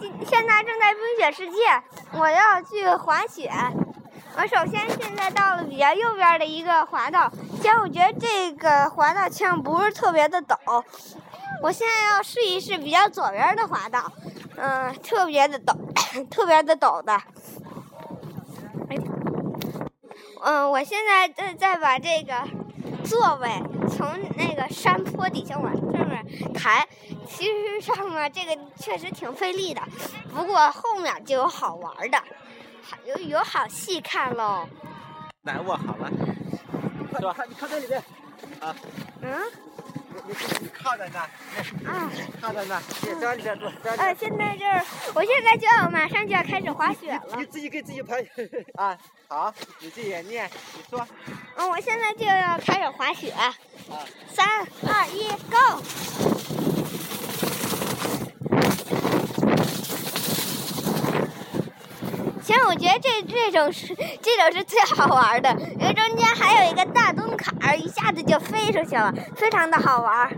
今现在正在冰雪世界，我要去滑雪。我首先现在到了比较右边的一个滑道，其实我觉得这个滑道像不是特别的陡。我现在要试一试比较左边的滑道，嗯，特别的陡，特别的陡的。嗯，我现在在在把这个座位从那个山坡底下往上面抬。其实上面这个确实挺费力的，不过后面就有好玩的，有有好戏看喽。来，握好了，是吧？你看这里面，啊。嗯。你你靠在那，啊，靠在那，别在里边坐。呃，现在就是，我现在就要马上就要开始滑雪了。你自己给自己拍。啊，好，你自己念，你说。嗯，我现在就要开始滑雪。啊。三二一，Go！其实我觉得这这种是这种是最好玩的，因为中间还有一个大洞坎儿，一下子就飞出去了，非常的好玩。